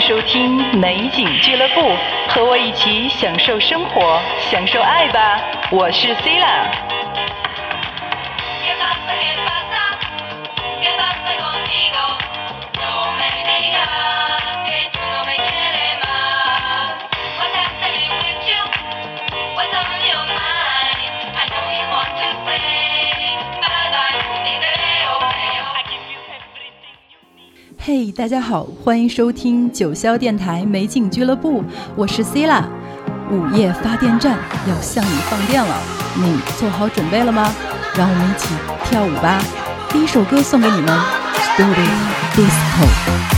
收听美景俱乐部，和我一起享受生活，享受爱吧！我是 c 嘿大家好，欢迎收听九霄电台美景俱乐部，我是 c i l a 午夜发电站要向你放电了，你做好准备了吗？让我们一起跳舞吧！第一首歌送给你们，Studio Disco。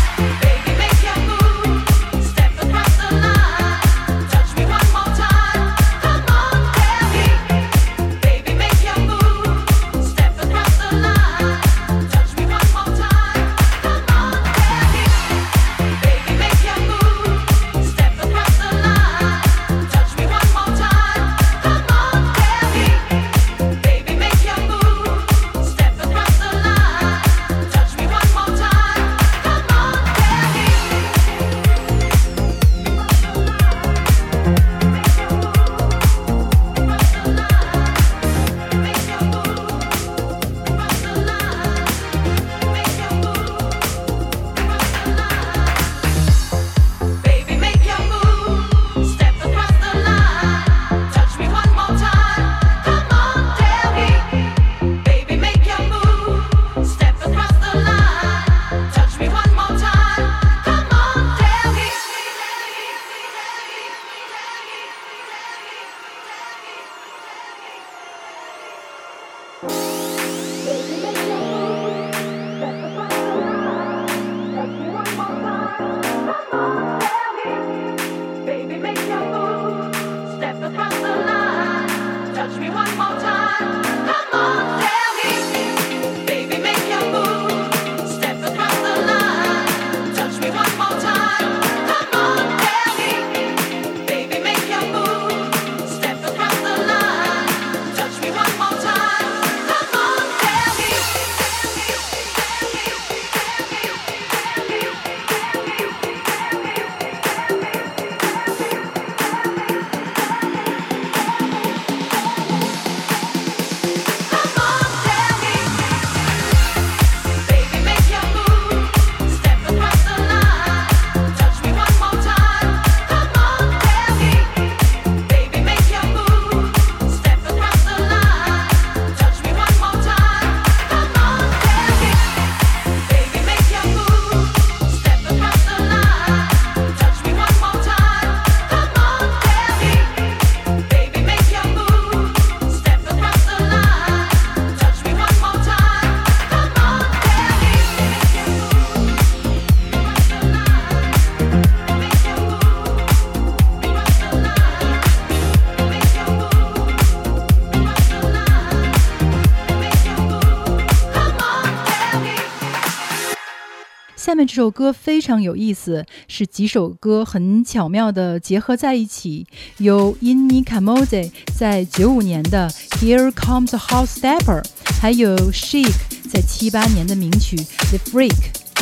面这首歌非常有意思，是几首歌很巧妙的结合在一起。有 Inni Kamoze 在九五年的 Here Comes a House Stepper，还有 Chic 在七八年的名曲 The Freak。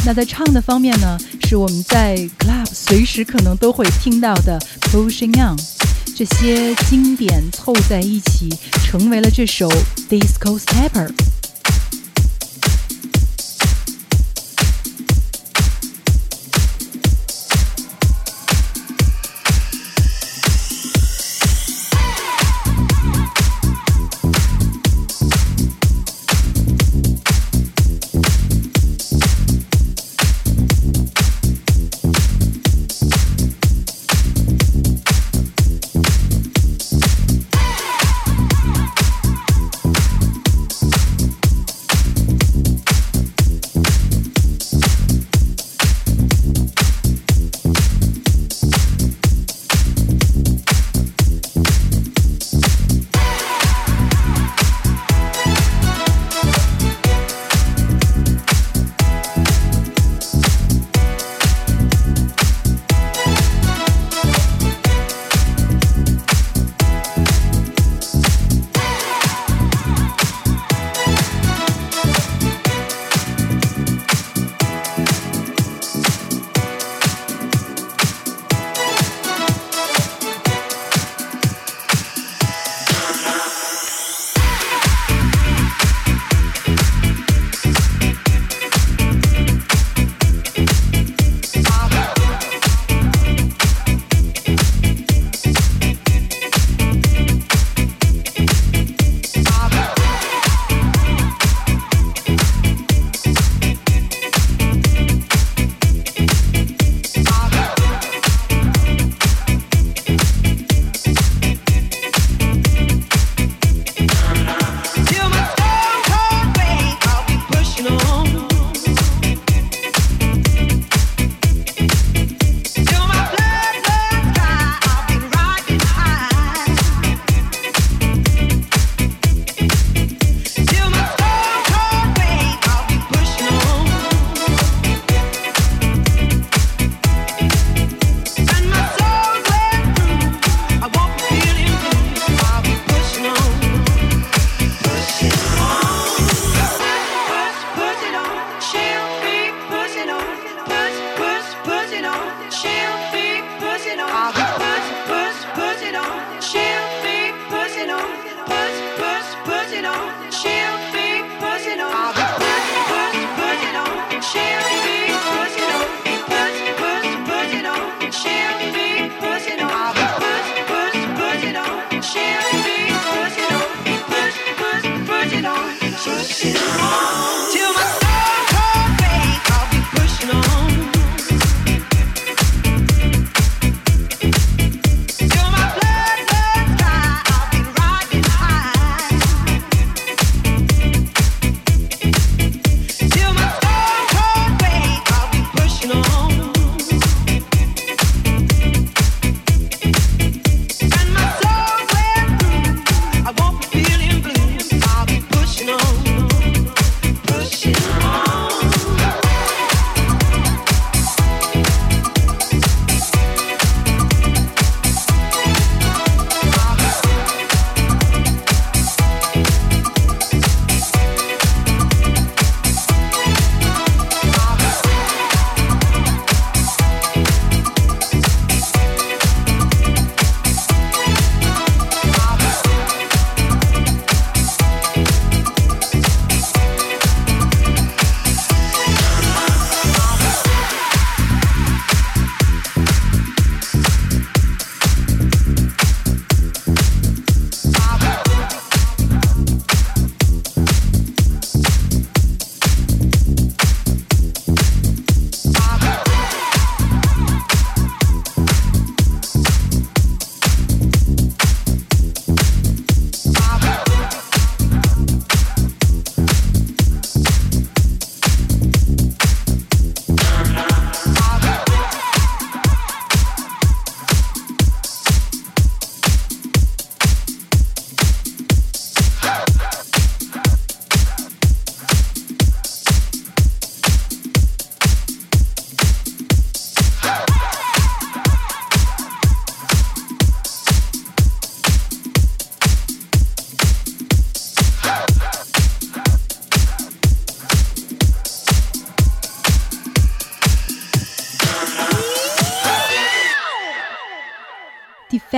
那在唱的方面呢，是我们在 club 随时可能都会听到的 Pushing On。这些经典凑在一起，成为了这首 Disco Stepper。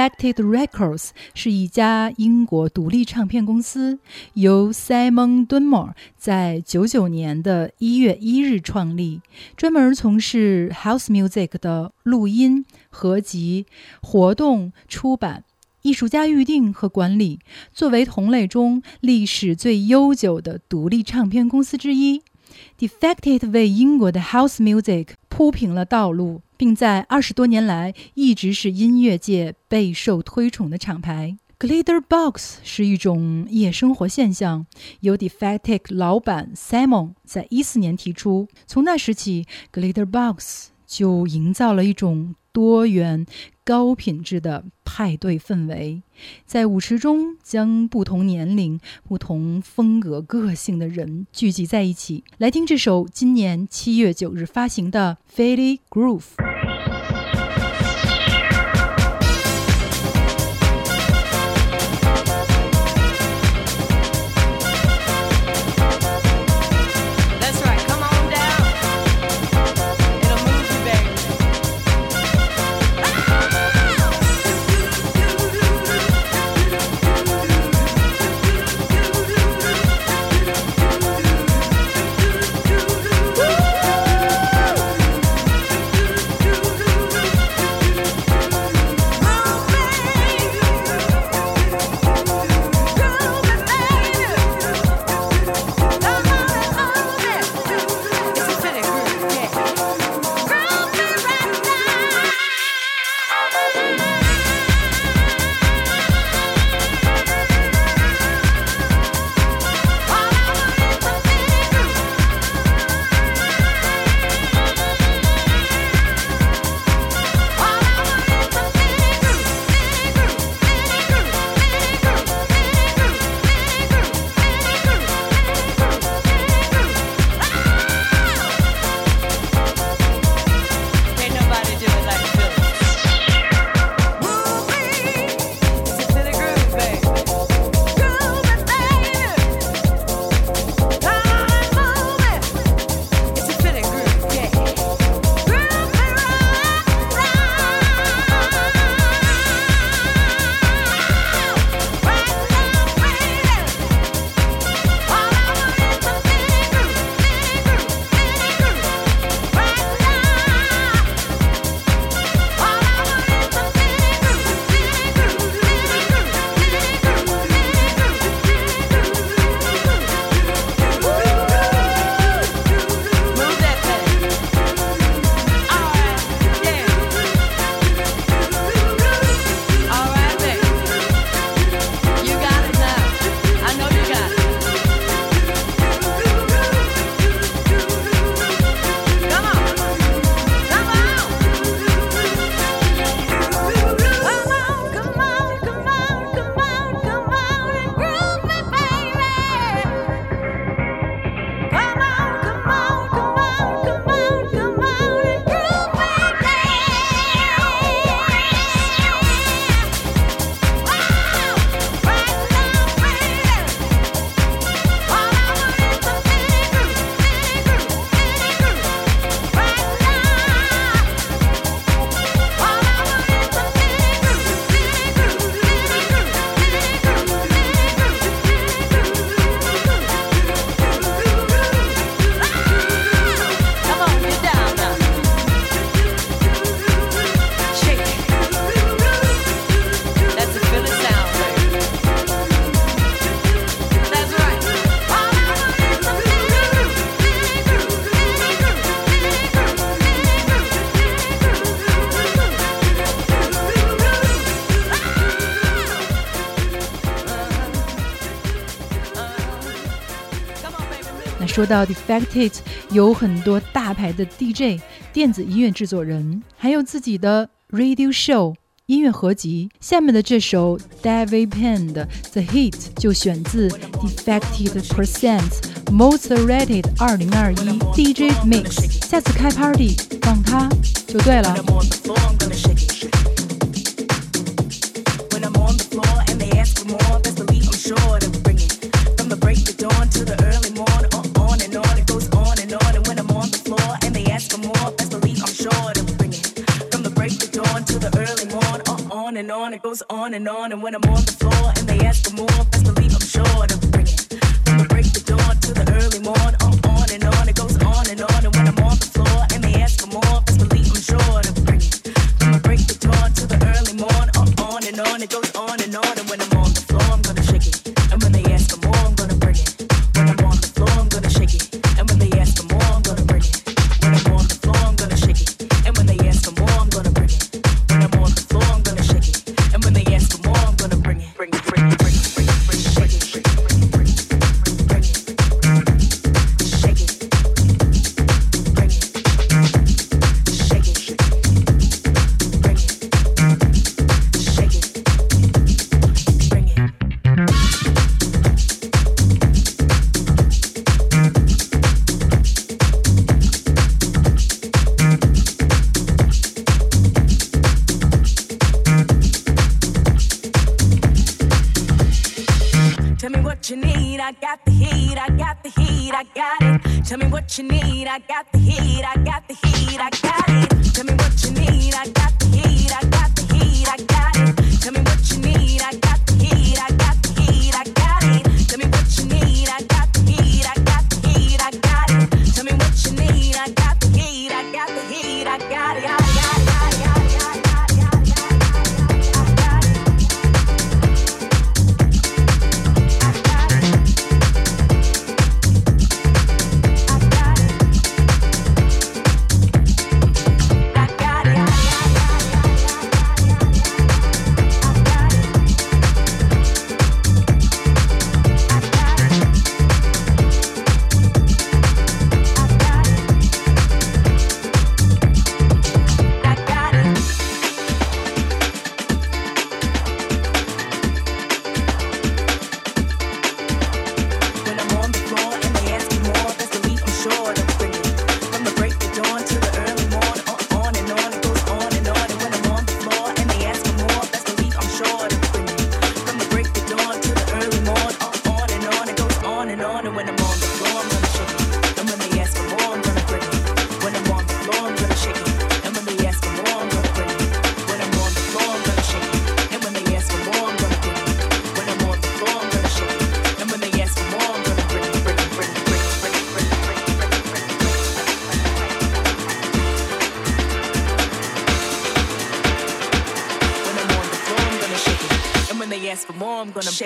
Defected Records 是一家英国独立唱片公司，由 Simon Dunmore 在九九年的一月一日创立，专门从事 House Music 的录音、合集、活动、出版。艺术家预定和管理，作为同类中历史最悠久的独立唱片公司之一，Defected 为英国的 House Music 铺平了道路，并在二十多年来一直是音乐界备受推崇的厂牌。Glitter Box 是一种夜生活现象，由 Defected 老板 Simon 在一四年提出。从那时起，Glitter Box 就营造了一种多元、高品质的派对氛围，在舞池中将不同年龄、不同风格、个性的人聚集在一起，来听这首今年七月九日发行的《Fairy Groove》。到 Defected，有很多大牌的 DJ、电子音乐制作人，还有自己的 radio show 音乐合集。下面的这首 David Penn 的 The Hit 就选自 Defected Presents Most Rated 2021 DJ Mix。下次开 party 放它就对了。 I'm on the floor, I'm gonna shake it, shake it. When I'm on the floor and they ask for more, best believe I'm sure and on, it goes on and on. And when I'm on the floor and they ask for more, best believe I'm sure to bring it. From the break of dawn to the early morn, on and on, it goes on and on. And when I'm on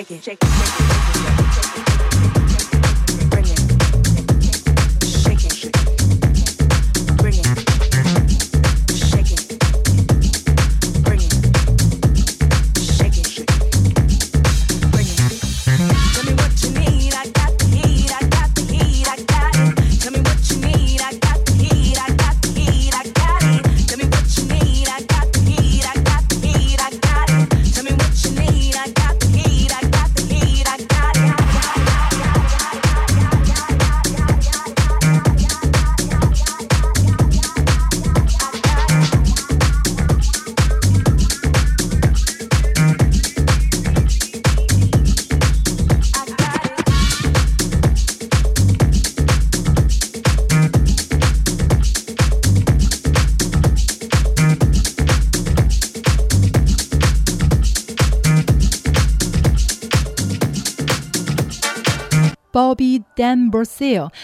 shake it, shake it.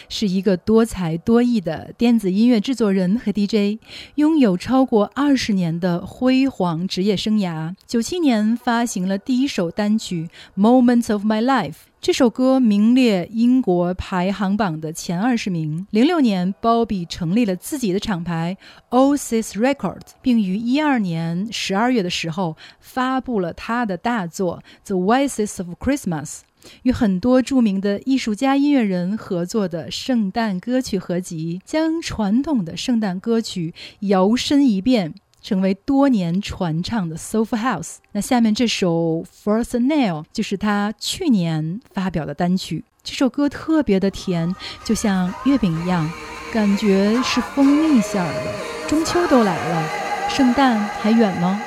是一个多才多艺的电子音乐制作人和 dj 拥有超过二十年的辉煌职业生涯九七年发行了第一首单曲 Moments of my life 这首歌名列英国排行榜的前二十名。零六年 bobby 成立了自己的厂牌 oasis Records，并于一二年十二月的时候发布了他的大作 the voices of christmas 与很多著名的艺术家、音乐人合作的圣诞歌曲合集，将传统的圣诞歌曲摇身一变，成为多年传唱的 Soft House。那下面这首《First Nail》就是他去年发表的单曲。这首歌特别的甜，就像月饼一样，感觉是蜂蜜馅儿的。中秋都来了，圣诞还远吗？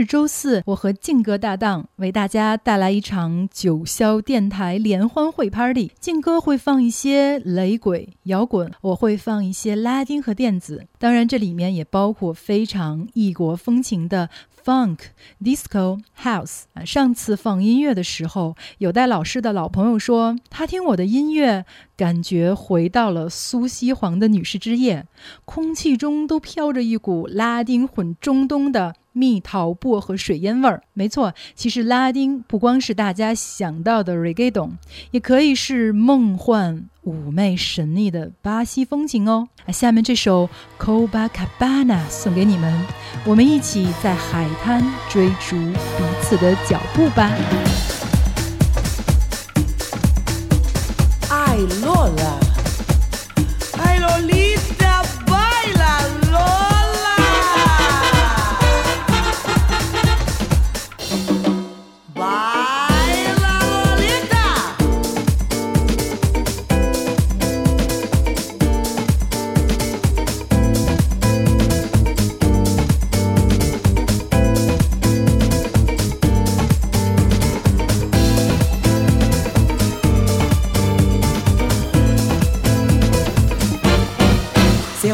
日周四，我和劲歌搭档为大家带来一场九霄电台联欢会 party。静哥会放一些雷鬼、摇滚，我会放一些拉丁和电子，当然这里面也包括非常异国风情的 funk、disco、house。啊，上次放音乐的时候，有带老师的老朋友说，他听我的音乐，感觉回到了苏西黄的女士之夜，空气中都飘着一股拉丁混中东的蜜桃薄荷水烟味儿。没错，其实拉丁不光是大家想到的 reggaeton，也可以是梦幻、妩媚、神秘的巴西风情哦。下面这首 Cobacabana 送给你们，我们一起在海滩追逐彼此的脚步吧。Ay, Lola.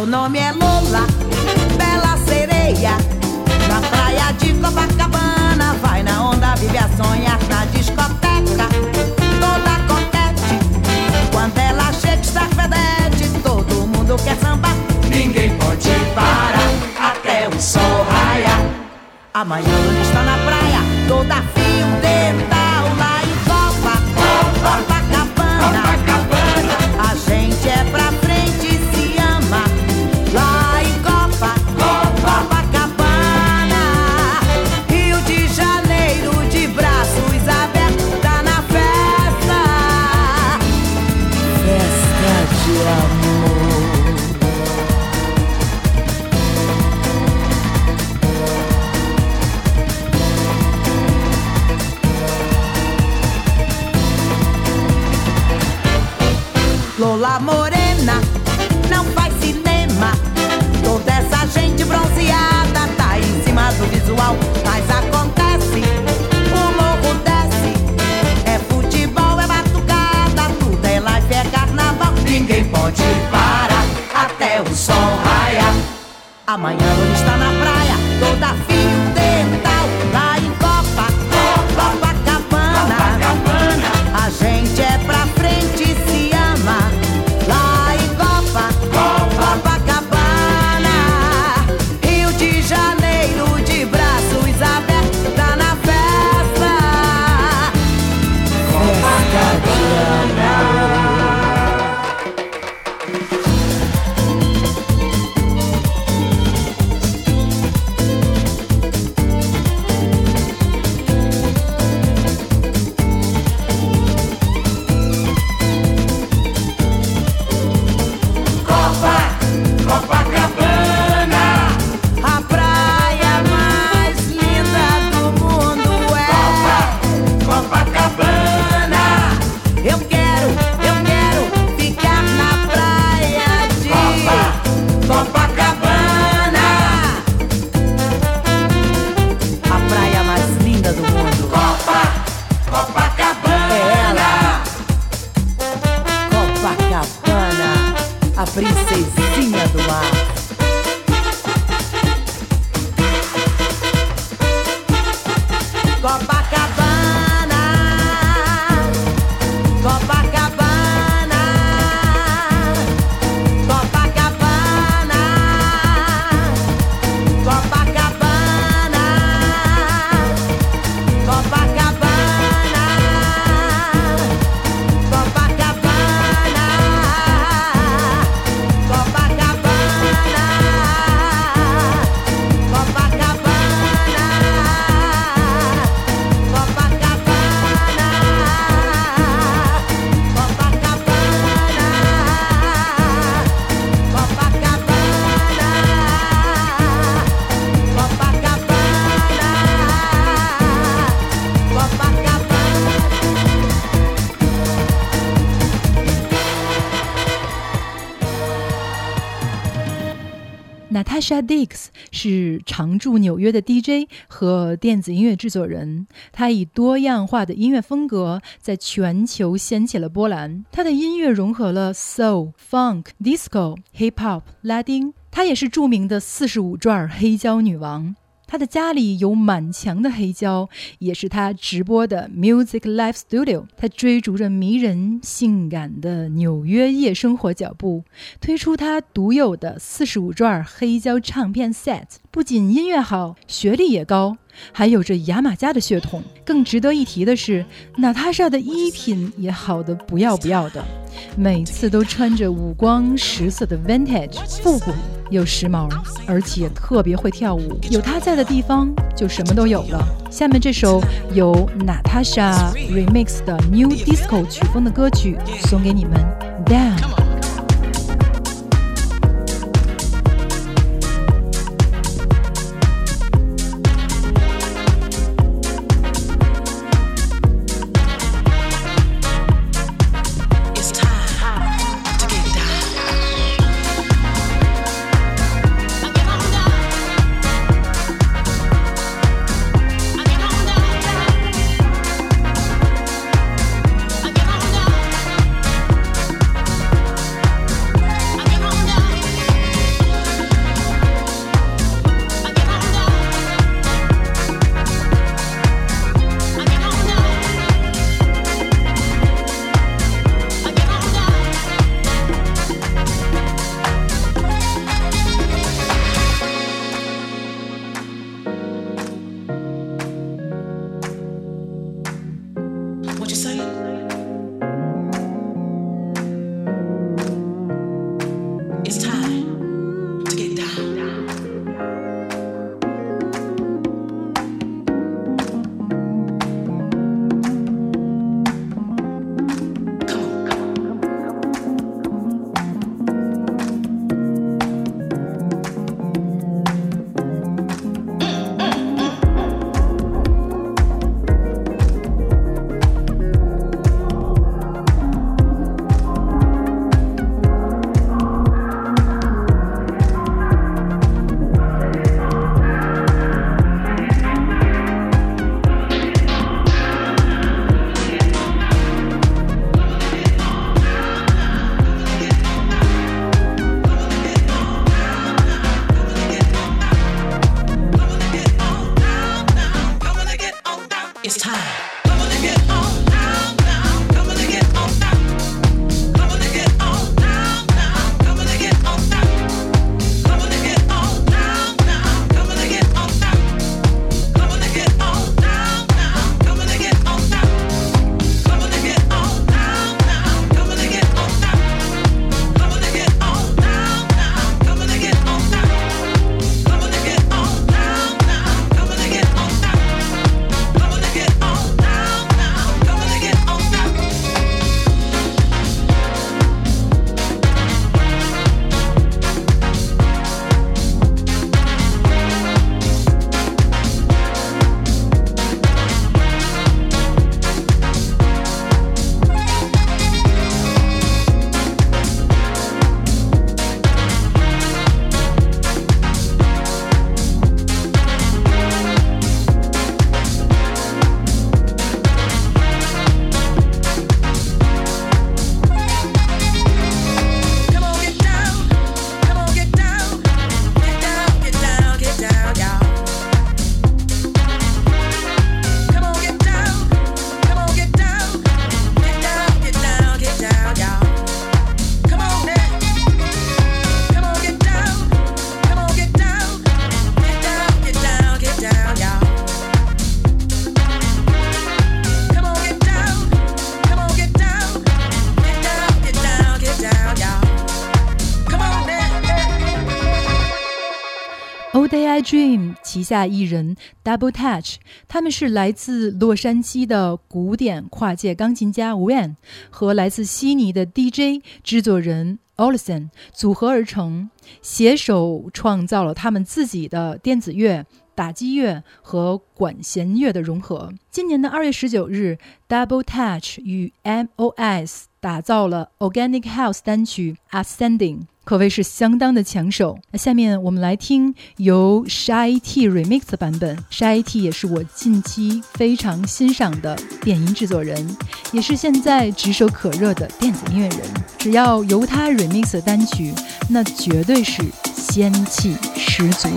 Seu nome é Lola, bela sereia. Na praia de Copacabana, vai na onda, vive a sonhar na discoteca. Toda coquete, quando ela chega, está fedete. Todo mundo quer sambar, ninguém pode parar até o sol raiar. Amanhã está na praia, toda Amanhã Shadix 是常驻纽约的 DJ 和电子音乐制作人，他以多样化的音乐风格在全球掀起了波澜。他的音乐融合了 soul、funk、disco、hip hop、拉丁。她也是著名的四十五转黑胶女王。他的家里有满墙的黑胶，也是他直播的 Music Life Studio。他追逐着迷人、性感的纽约夜生活脚步，推出他独有的四十五转黑胶唱片 set。不仅音乐好，学历也高，还有着牙买加的血统。更值得一提的是，娜塔莎的衣品也好的不要不要的，每次都穿着五光十色的 vintage，复古又时髦，而且特别会跳舞。有她在的地方，就什么都有了。下面这首由娜塔莎 remix 的 New Disco 曲风的歌曲，送给你们，Damn。下艺人 Double Touch，他们是来自洛杉矶的古典跨界钢琴家 Wen 和来自悉尼的 DJ 制作人 Olsen 组合而成，携手创造了他们自己的电子乐。打击乐和管弦乐的融合。今年的二月十九日，Double Touch 与 MOS 打造了 Organic House 单曲《Ascending》。可谓是相当的抢手。那下面我们来听由 Shit remix 的版本。Shit 也是我近期非常欣赏的电音制作人，也是现在炙手可热的电子音乐人。只要由他 remix 的单曲，那绝对是仙气十足。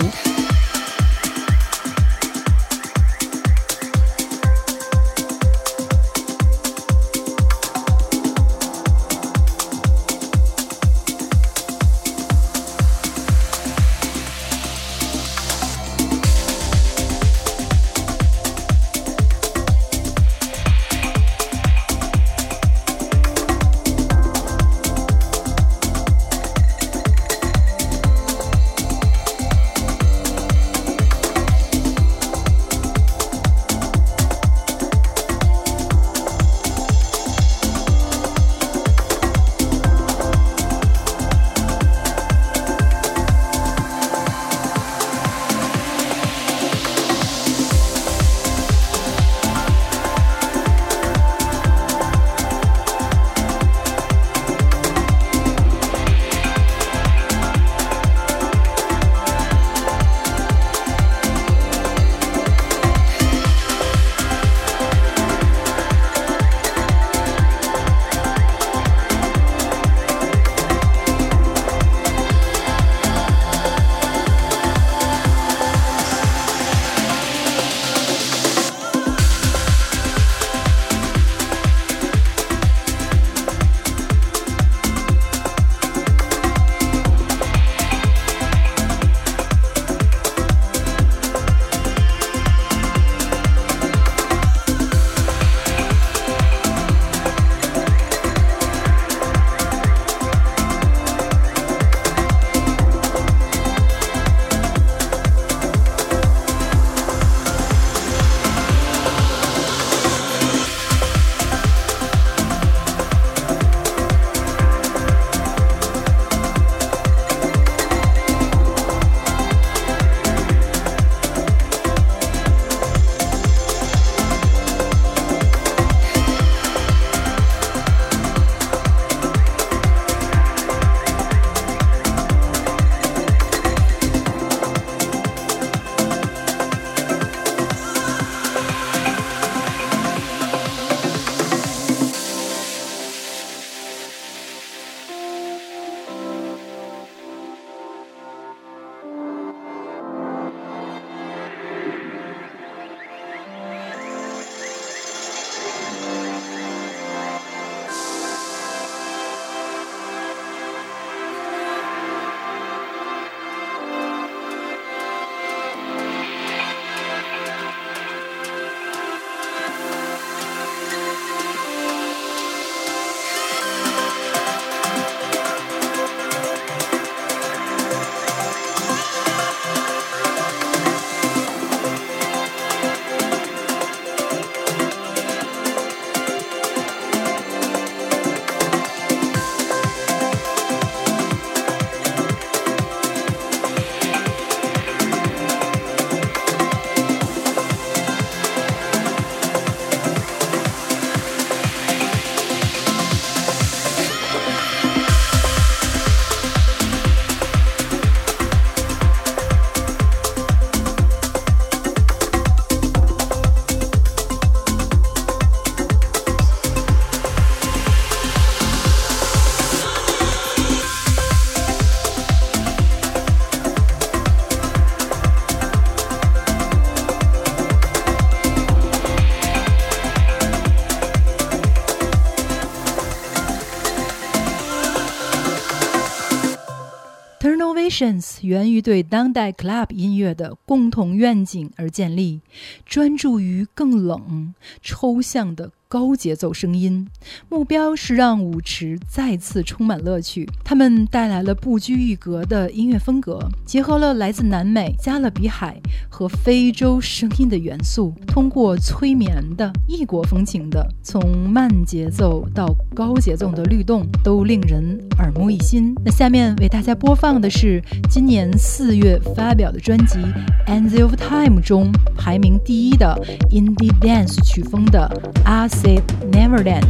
源于对当代 club 音乐的共同愿景而建立，专注于更冷、抽象的高节奏声音，目标是让舞池再次充满乐趣。他们带来了不拘一格的音乐风格，结合了来自南美、加勒比海和非洲声音的元素，通过催眠的、异国风情的，从慢节奏到高节奏的律动，都令人耳目一新。那下面为大家播放的是今年四月发表的专辑《End of Time》中排名第一的 Indie Dance 曲风的《I Massive Neverland.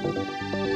Música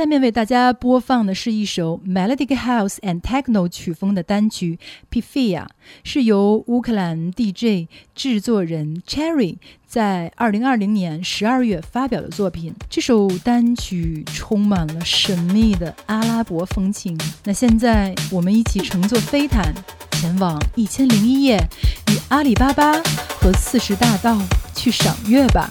下面为大家播放的是一首 Melodic House and Techno 曲风的单曲《Pifia》，是由乌克兰 DJ 制作人 Cherry 在2020年12月发表的作品。这首单曲充满了神秘的阿拉伯风情。那现在我们一起乘坐飞毯前往一千零一夜，与阿里巴巴和四十大盗去赏月吧。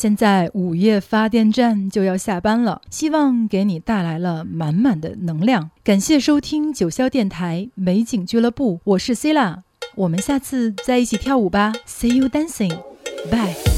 现在午夜发电站就要下班了，希望给你带来了满满的能量。感谢收听九霄电台美景俱乐部，我是 c i l a 我们下次再一起跳舞吧，See you dancing，bye。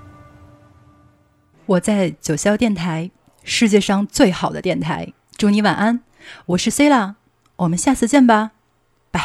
我在九霄电台，世界上最好的电台。祝你晚安，我是 C 啦，我们下次见吧，拜。